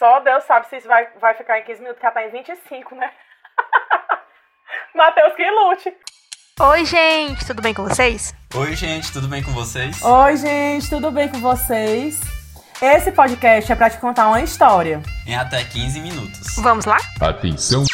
Só Deus sabe se isso vai, vai ficar em 15 minutos, que ela tá em 25, né? Matheus, que lute. Oi, gente, tudo bem com vocês? Oi, gente, tudo bem com vocês? Oi, gente, tudo bem com vocês? Esse podcast é pra te contar uma história. Em até 15 minutos. Vamos lá? Atenção,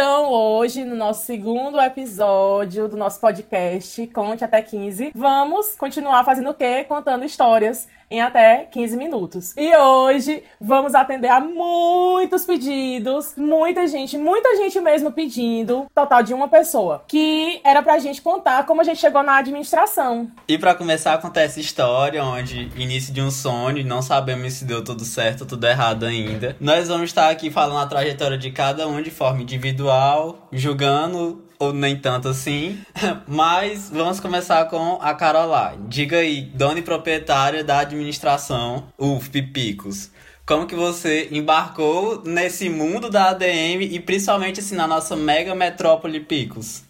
Então, hoje, no nosso segundo episódio do nosso podcast, Conte Até 15, vamos continuar fazendo o quê? Contando histórias em até 15 minutos. E hoje vamos atender a muitos pedidos, muita gente, muita gente mesmo pedindo, total de uma pessoa, que era pra gente contar como a gente chegou na administração. E pra começar a contar essa história, onde início de um sonho, não sabemos se deu tudo certo ou tudo errado ainda. Nós vamos estar aqui falando a trajetória de cada um de forma individual, julgando ou nem tanto assim. Mas vamos começar com a Caroline. Diga aí, dona e proprietária da administração UFP Picos. Como que você embarcou nesse mundo da ADM e principalmente assim na nossa mega metrópole Picos?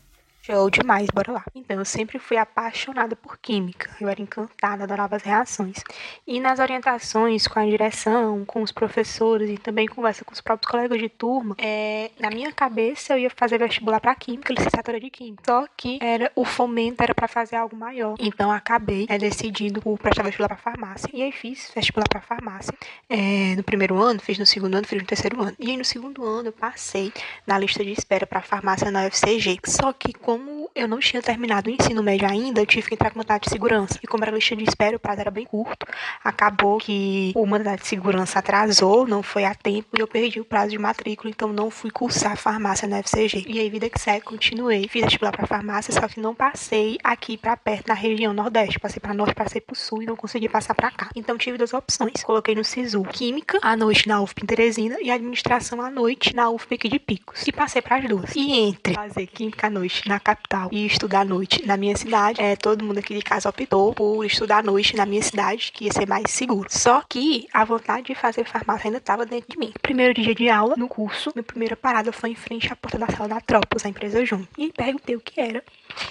Show demais, bora lá. Então, eu sempre fui apaixonada por química. Eu era encantada, adorava as reações. E nas orientações com a direção, com os professores e também conversa com os próprios colegas de turma, é, na minha cabeça eu ia fazer vestibular para química, licenciatura de química. Só que era o fomento era para fazer algo maior. Então, acabei é, decidindo por prestar vestibular para farmácia. E aí fiz vestibular para farmácia. É, no primeiro ano, fiz no segundo ano, fiz no terceiro ano. E aí no segundo ano eu passei na lista de espera para farmácia na UFCG. Só que como eu não tinha terminado o ensino médio ainda, eu tive que entrar com mandato de segurança. E como era lista de espera, o prazo era bem curto. Acabou que o mandato de segurança atrasou, não foi a tempo, e eu perdi o prazo de matrícula, então não fui cursar farmácia na FCG. E aí, vida que segue, continuei. Fiz vestibular para farmácia, só que não passei aqui para perto, na região Nordeste. Passei para Norte, passei para Sul e não consegui passar para cá. Então tive duas opções. Coloquei no SISU Química, à noite na UFP em Teresina, e Administração à noite na UFP aqui de Picos. E passei para as duas. E entre fazer Química à noite na capital e estudar à noite na minha cidade, é, todo mundo aqui de casa optou por estudar à noite na minha cidade, que ia ser mais seguro. Só que a vontade de fazer farmácia ainda estava dentro de mim. Primeiro dia de aula, no curso, minha primeira parada foi em frente à porta da sala da Trópolis, a empresa Jun. E perguntei o que era.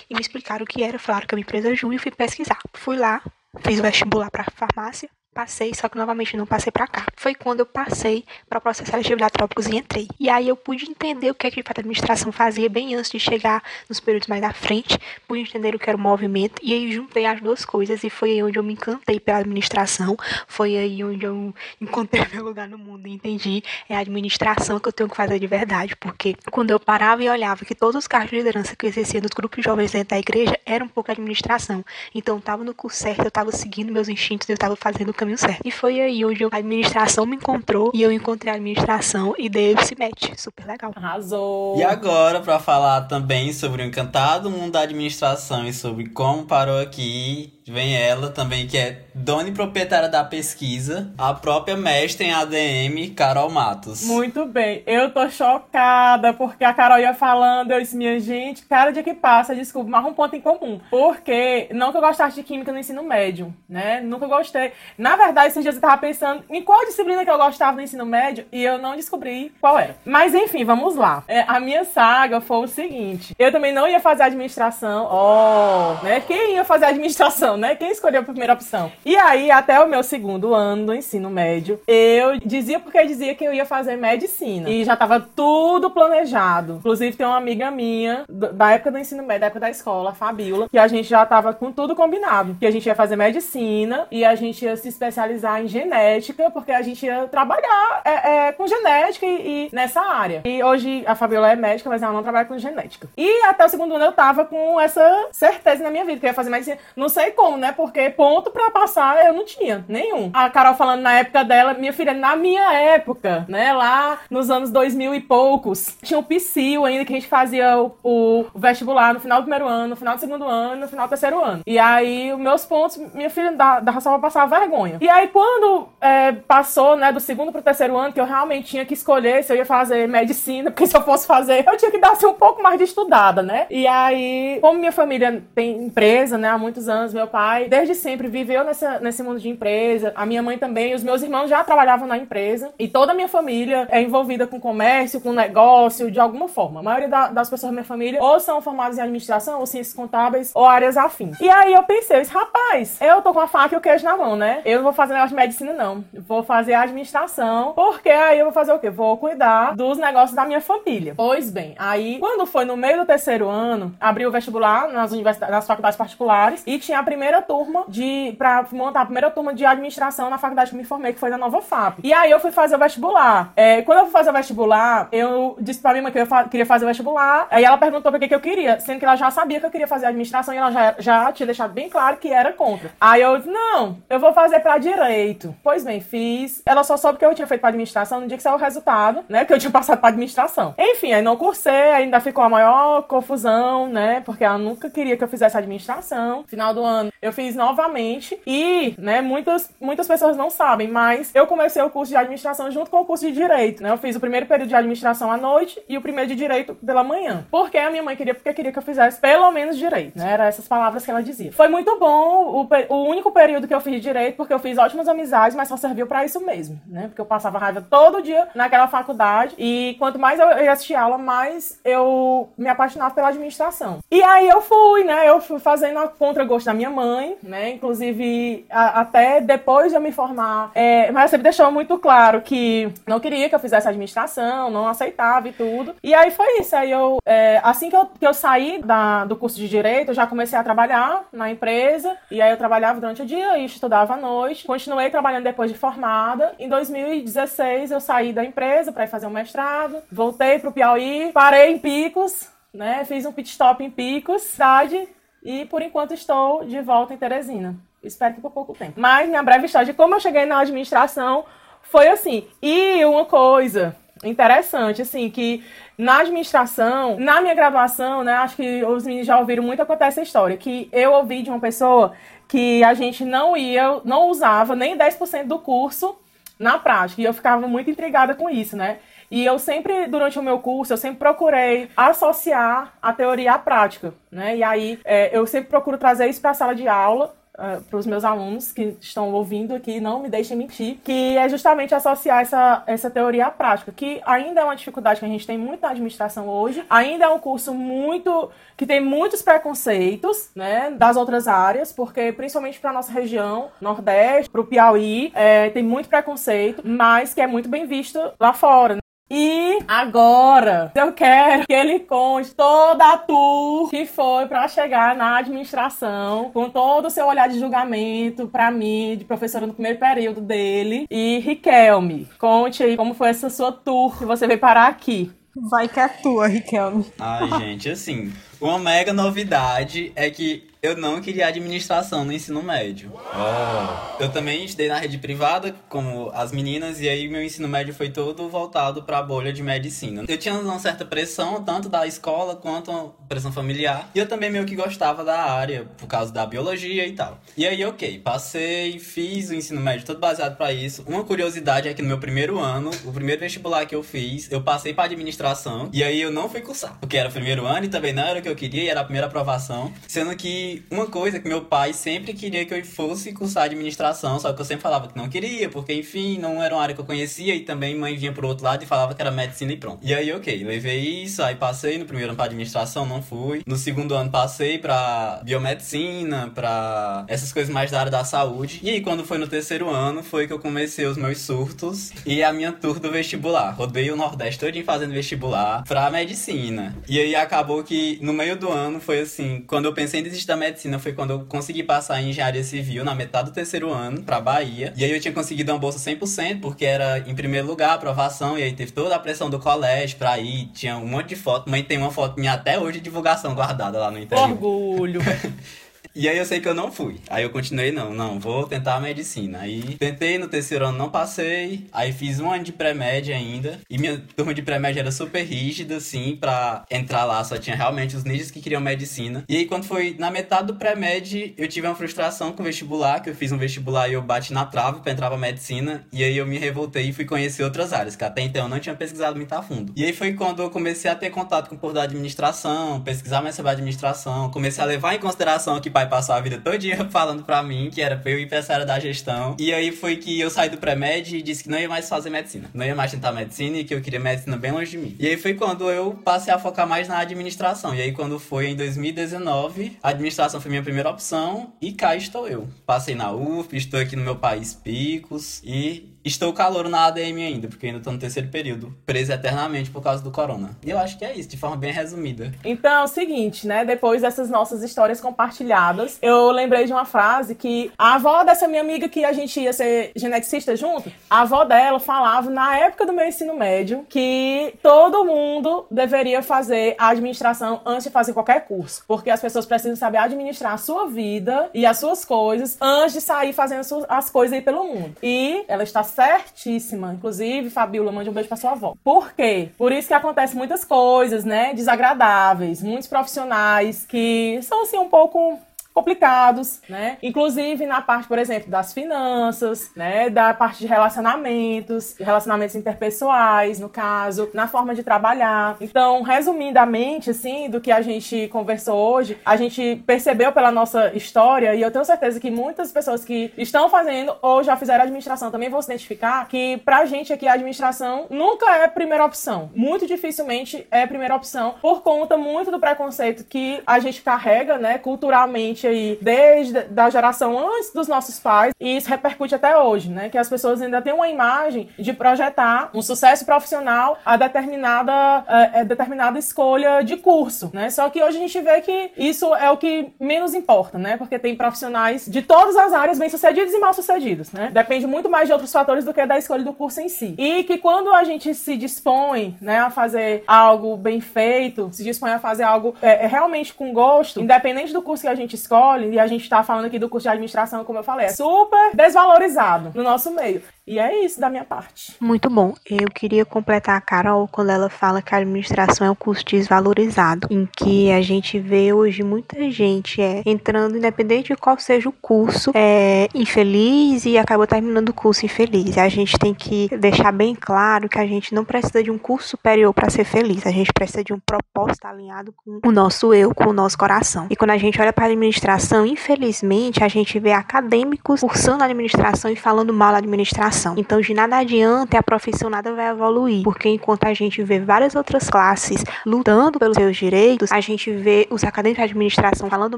E me explicaram o que era, falaram que era uma empresa Jun e fui pesquisar. Fui lá, fiz o vestibular para farmácia, Passei, só que novamente não passei para cá. Foi quando eu passei para o processo seletivo da Trópicos e entrei. E aí eu pude entender o que, é que a administração fazia bem antes de chegar nos períodos mais à frente, pude entender o que era o movimento, e aí juntei as duas coisas, e foi aí onde eu me encantei pela administração, foi aí onde eu encontrei meu lugar no mundo e entendi é a administração que eu tenho que fazer de verdade, porque quando eu parava e olhava que todos os cargos de liderança que eu exercia nos grupos de jovens dentro da igreja eram um pouco administração. Então eu estava no curso certo, eu estava seguindo meus instintos, eu estava fazendo o caminho certo. E foi aí onde a administração me encontrou e eu encontrei a administração e dei esse match. Super legal. Arrasou! E agora, para falar também sobre o encantado mundo da administração e sobre como parou aqui, vem ela também, que é dona e proprietária da pesquisa, a própria mestre em ADM, Carol Matos. Muito bem, eu tô chocada porque a Carol ia falando, eu disse, minha gente, cada dia que passa, desculpa, mas um ponto em comum. Porque não que eu gostasse de química no ensino médio, né? Nunca gostei. Na verdade, esses dias eu tava pensando em qual disciplina que eu gostava no ensino médio e eu não descobri qual era. Mas enfim, vamos lá. É, a minha saga foi o seguinte: eu também não ia fazer administração, ó, oh, né? Quem ia fazer administração, né? Quem escolheu a primeira opção? E aí, até o meu segundo ano do ensino médio, eu dizia porque dizia que eu ia fazer medicina. E já tava tudo planejado. Inclusive, tem uma amiga minha, da época do ensino médio, da época da escola, a Fabiola, que a gente já tava com tudo combinado. Que a gente ia fazer medicina e a gente ia se especializar em genética, porque a gente ia trabalhar é, é, com genética e, e, nessa área. E hoje a Fabiola é médica, mas ela não trabalha com genética. E até o segundo ano eu tava com essa certeza na minha vida, que eu ia fazer medicina. Não sei como, né? Porque ponto pra passar eu não tinha nenhum. A Carol falando na época dela, minha filha, na minha época, né? Lá nos anos 2000 e poucos, tinha o PSIL ainda, que a gente fazia o, o, vestibular no final do primeiro ano, no final do segundo ano, no final do terceiro ano. E aí, os meus pontos, minha filha, da, da pra passar vergonha. E aí, quando é, passou, né, do segundo pro terceiro ano, que eu realmente tinha que escolher se eu ia fazer medicina, porque se eu fosse fazer, eu tinha que dar assim, um pouco mais de estudada, né? E aí, como minha família tem empresa, né, há muitos anos, meu pai, desde sempre, viveu nessa, nesse mundo de empresa. A minha mãe também, os meus irmãos já trabalhavam na empresa. E toda a minha família é envolvida com comércio, com negócio, de alguma forma. A maioria da, das pessoas da minha família ou são formadas em administração, ou ciências contábeis, ou áreas afins. E aí eu pensei, rapaz, eu tô com a faca e o queijo na mão, né? Eu não vou fazer negócio de medicina, não. Vou fazer administração, porque aí eu vou fazer o quê? Vou cuidar dos negócios da minha família. Pois bem, aí, quando foi no meio do terceiro ano, abri o vestibular nas universidades, nas faculdades particulares e tinha a primeira turma de para montar a primeira turma de administração na faculdade que me formei, que foi na Nova FAP. E aí eu fui fazer o vestibular. É, quando eu fui fazer o vestibular, eu disse pra minha mãe que eu queria fazer o vestibular. Aí ela perguntou pra que, que eu queria, sendo que ela já sabia que eu queria fazer administração e ela já, já tinha deixado bem claro que era contra. Aí eu disse: não, eu vou fazer pra direito. Pois bem, fiz. Ela só soube que eu tinha feito pra administração no dia que saiu o resultado, né? Que eu tinha passado pra administração. Enfim, aí não cursei, ainda ficou a maior confusão, né? Porque ela nunca queria que eu fizesse administração. Final do ano eu fiz novamente e, né, muitas, muitas pessoas não sabem, mas eu comecei o curso de administração junto com o curso de direito, né? Eu fiz o primeiro período de administração à noite e o primeiro de direito pela manhã. Porque a minha mãe queria, porque queria que eu fizesse pelo menos direito, né? Era essas palavras que ela dizia. Foi muito bom o, o único período que eu fiz direito, porque eu fiz ótimas amizades, mas só serviu para isso mesmo, né? Porque eu passava raiva todo dia naquela faculdade e quanto mais eu ia assistir aula, mais eu me apaixonava pela administração. E aí eu fui, né? Eu fui fazendo a contra-gosto da minha mãe, né? Inclusive, a, até depois de eu me formar, é, mas sempre deixou muito claro que não queria que eu fizesse administração, não aceitava e tudo. E aí foi isso. Aí eu, é, assim que eu, que eu saí da, do curso de Direito, eu já comecei a trabalhar na empresa. E aí eu trabalhava durante o dia e estudava à noite. Continuei trabalhando depois de formada. Em 2016, eu saí da empresa para ir fazer um mestrado. Voltei para o Piauí, parei em Picos, né? Fiz um pit stop em Picos, cidade e por enquanto estou de volta em Teresina. Espero que por pouco tempo. Mas minha breve história de como eu cheguei na administração foi assim. E uma coisa interessante, assim, que na administração, na minha graduação, né, acho que os meninos já ouviram muito acontecer essa história, que eu ouvi de uma pessoa que a gente não ia, não usava nem 10% do curso na prática, e eu ficava muito intrigada com isso, né? E eu sempre, durante o meu curso, eu sempre procurei associar a teoria à prática, né? E aí é, eu sempre procuro trazer isso para a sala de aula uh, ah, para os meus alunos que estão ouvindo aqui, não me deixem mentir, que é justamente associar essa, essa teoria à prática, que ainda é uma dificuldade que a gente tem muito na administração hoje, ainda é um curso muito que tem muitos preconceitos, né, das outras áreas, porque principalmente para nossa região, Nordeste, para o Piauí, é, tem muito preconceito, mas que é muito bem visto lá fora. E agora eu quero que ele conte toda a tour que foi para chegar na administração, com todo o seu olhar de julgamento para mim, de professora no primeiro período dele. E Riquelme, conte aí como foi essa sua tour que você veio parar aqui. Vai que é tua, Riquelme. Ai, gente, assim, uma mega novidade é que eu não queria administração no ensino médio. Oh. Eu também estudei na rede privada, como as meninas, e aí meu ensino médio foi todo voltado para a bolha de medicina. Eu tinha uma certa pressão, tanto da escola quanto pressão familiar, e eu também meio que gostava da área, por causa da biologia e tal. E aí, ok, passei, fiz o ensino médio todo baseado para isso. Uma curiosidade é que no meu primeiro ano, o primeiro vestibular que eu fiz, eu passei para administração, e aí eu não fui cursar, porque era o primeiro ano e também não era o que eu queria, e era a primeira aprovação, sendo que uma coisa que meu pai sempre queria que eu fosse cursar administração, só que eu sempre falava que não queria, porque enfim, não era uma área que eu conhecia e também mãe vinha pro outro lado e falava que era medicina e pronto. E aí, ok, levei isso, aí passei no primeiro ano pra administração, não fui. No segundo ano passei pra biomedicina, pra essas coisas mais da área da saúde. E aí, quando foi no terceiro ano, foi que eu comecei os meus surtos e a minha tour do vestibular. Rodei o Nordeste todinho fazendo vestibular pra medicina. E aí acabou que no meio do ano foi assim, quando eu pensei em desistir da medicina foi quando eu consegui passar em engenharia civil na metade do terceiro ano pra Bahia. E aí eu tinha conseguido uma bolsa 100%, porque era em primeiro lugar a aprovação, e aí teve toda a pressão do colégio pra ir, tinha um monte de foto. Mãe tem uma foto minha até hoje de divulgação guardada lá no interior. Orgulho! E aí eu sei que eu não fui. Aí eu continuei, não, não, vou tentar a medicina. Aí tentei, no terceiro ano não passei. Aí fiz um ano de pré-média ainda. E minha turma de pré-média era super rígida, assim, pra entrar lá. Só tinha realmente os ninjas que queriam medicina. E aí quando foi na metade do pré-med, eu tive uma frustração com o vestibular, que eu fiz um vestibular e eu bati na trave pra entrar pra medicina. E aí eu me revoltei e fui conhecer outras áreas, que até então eu não tinha pesquisado muito a fundo. E aí foi quando eu comecei a ter contato com o por da administração, pesquisar mais sobre a administração, comecei a levar em consideração que pai passou a vida todinha falando pra mim que era pra eu ir pra essa área da gestão. E aí foi que eu saí do pré-med e disse que não ia mais fazer medicina. Não ia mais tentar medicina e que eu queria medicina bem longe de mim. E aí foi quando eu passei a focar mais na administração. E aí quando foi em 2019, a administração foi minha primeira opção e cá estou eu. Passei na UF, estou aqui no meu país Picos e Estou calor na ADM ainda, porque ainda estou no terceiro período, preso eternamente por causa do corona. E eu acho que é isso, de forma bem resumida. Então, é o seguinte, né? Depois dessas nossas histórias compartilhadas, eu lembrei de uma frase que a avó dessa minha amiga que a gente ia ser geneticista junto, a avó dela falava na época do meu ensino médio que todo mundo deveria fazer a administração antes de fazer qualquer curso, porque as pessoas precisam saber administrar a sua vida e as suas coisas antes de sair fazendo as coisas aí pelo mundo. E ela está certíssima. Inclusive, Fabiola, mande um beijo pra sua avó. Por quê? Por isso que acontecem muitas coisas, né? Desagradáveis. Muitos profissionais que são, assim, um pouco complicados, né? Inclusive na parte, por exemplo, das finanças, né? Da parte de relacionamentos, relacionamentos interpessoais, no caso, na forma de trabalhar. Então, resumidamente, assim, do que a gente conversou hoje, a gente percebeu pela nossa história, e eu tenho certeza que muitas pessoas que estão fazendo ou já fizeram administração também vão se identificar que pra gente aqui a administração nunca é primeira opção. Muito dificilmente é primeira opção por conta muito do preconceito que a gente carrega, né, culturalmente aí desde da geração antes dos nossos pais e isso repercute até hoje, né? Que as pessoas ainda têm uma imagem de projetar um sucesso profissional a determinada, a, é, a é, determinada escolha de curso, né? Só que hoje a gente vê que isso é o que menos importa, né? Porque tem profissionais de todas as áreas bem-sucedidos e mal-sucedidos, né? Depende muito mais de outros fatores do que da escolha do curso em si. E que quando a gente se dispõe, né, a fazer algo bem feito, se dispõe a fazer algo é, realmente com gosto, independente do curso que a gente escolhe, e a gente tá falando aqui do curso de administração, como eu falei, é super desvalorizado no nosso meio. E é isso da minha parte. Muito bom. Eu queria completar a Carol quando ela fala que a administração é um curso desvalorizado, em que a gente vê hoje muita gente é, entrando, independente de qual seja o curso, é infeliz e acaba terminando o curso infeliz. A gente tem que deixar bem claro que a gente não precisa de um curso superior para ser feliz. A gente precisa de um propósito alinhado com o nosso eu, com o nosso coração. E quando a gente olha para a administração, infelizmente, a gente vê acadêmicos cursando administração e falando mal da administração. Então, de nada adianta a profissão nada vai evoluir, porque enquanto a gente vê várias outras classes lutando pelos seus direitos, a gente vê os acadêmicos de administração falando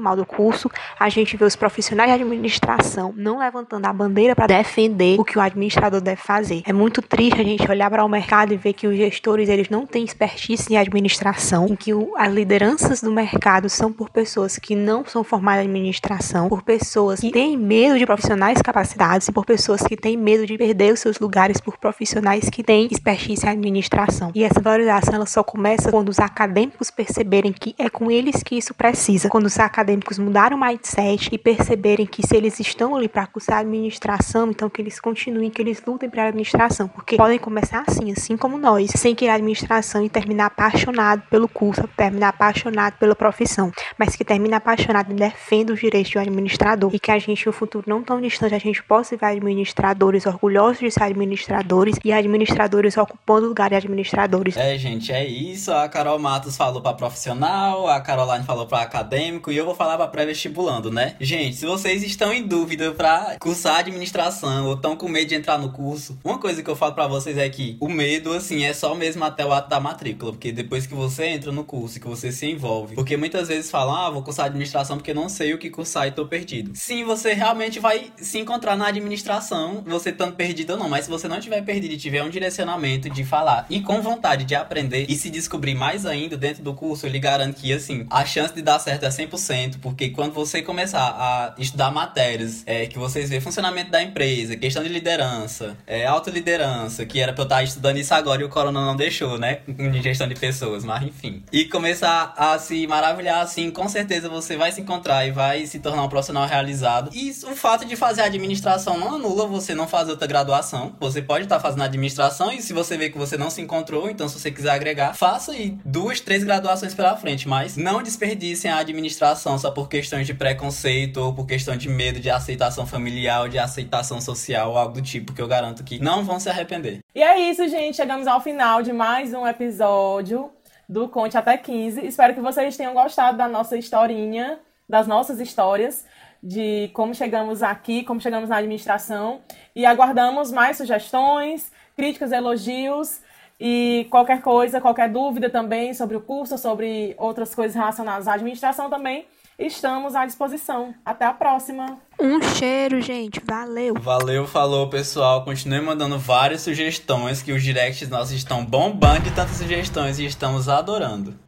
mal do curso, a gente vê os profissionais de administração não levantando a bandeira para defender o que o administrador deve fazer. É muito triste a gente olhar para o mercado e ver que os gestores eles não têm expertise em administração, em que o, as lideranças do mercado são por pessoas que não são formadas em administração, por pessoas que têm medo de profissionais capacitados e por pessoas que têm medo de perder os seus lugares por profissionais que têm expertise em administração. E essa valorização ela só começa quando os acadêmicos perceberem que é com eles que isso precisa. Quando os acadêmicos mudarem o mindset e perceberem que se eles estão ali para cursar administração, então que eles continuem, que eles lutem para a administração, porque podem começar assim, assim como nós, sem querer administração e terminar apaixonado pelo curso, terminar apaixonado pela profissão, mas que termina apaixonado e defenda os direitos do administrador e que a gente no futuro não tão distante a gente possa ver administradores orgulhosos de ser administradores e administradores ocupando lugar de administradores. É, gente, é isso. A Carol Matos falou para profissional, a Caroline falou para acadêmico e eu vou falar para pré-vestibulando, né? Gente, se vocês estão em dúvida para cursar administração ou estão com medo de entrar no curso, uma coisa que eu falo para vocês é que o medo, assim, é só mesmo até o ato da matrícula, porque depois que você entra no curso, que você se envolve, porque muitas vezes falam, ah, vou cursar administração porque não sei o que cursar e tô perdido. Sim, você realmente vai se encontrar na administração, você estando perdido perdido ou não, mas se você não tiver perdido e tiver um direcionamento de falar e com vontade de aprender e se descobrir mais ainda dentro do curso, eu lhe garanto que, assim, a chance de dar certo é 100%, porque quando você começar a estudar matérias é, que vocês vê funcionamento da empresa, questão de liderança, é, autoliderança, que era pra eu estar estudando isso agora e o corona não deixou, né? Em gestão de pessoas, mas enfim. E começar a se maravilhar, assim, com certeza você vai se encontrar e vai se tornar um profissional realizado. E o fato de fazer administração não anula você não fazer outra graduação. Você pode estar tá fazendo administração e se você vê que você não se encontrou, então se você quiser agregar, faça aí duas, três graduações pela frente, mas não desperdicem a administração só por questões de preconceito ou por questão de medo de aceitação familiar de aceitação social ou algo do tipo, que eu garanto que não vão se arrepender. E é isso, gente. Chegamos ao final de mais um episódio do Conte Até 15. Espero que vocês tenham gostado da nossa historinha das nossas histórias, de como chegamos aqui, como chegamos na administração. E aguardamos mais sugestões, críticas, elogios e qualquer coisa, qualquer dúvida também sobre o curso, sobre outras coisas relacionadas à administração também estamos à disposição. Até a próxima. Um cheiro, gente. Valeu. Valeu, falou, pessoal. Continue mandando várias sugestões que os directs nossos estão bombando de tantas sugestões e estamos adorando.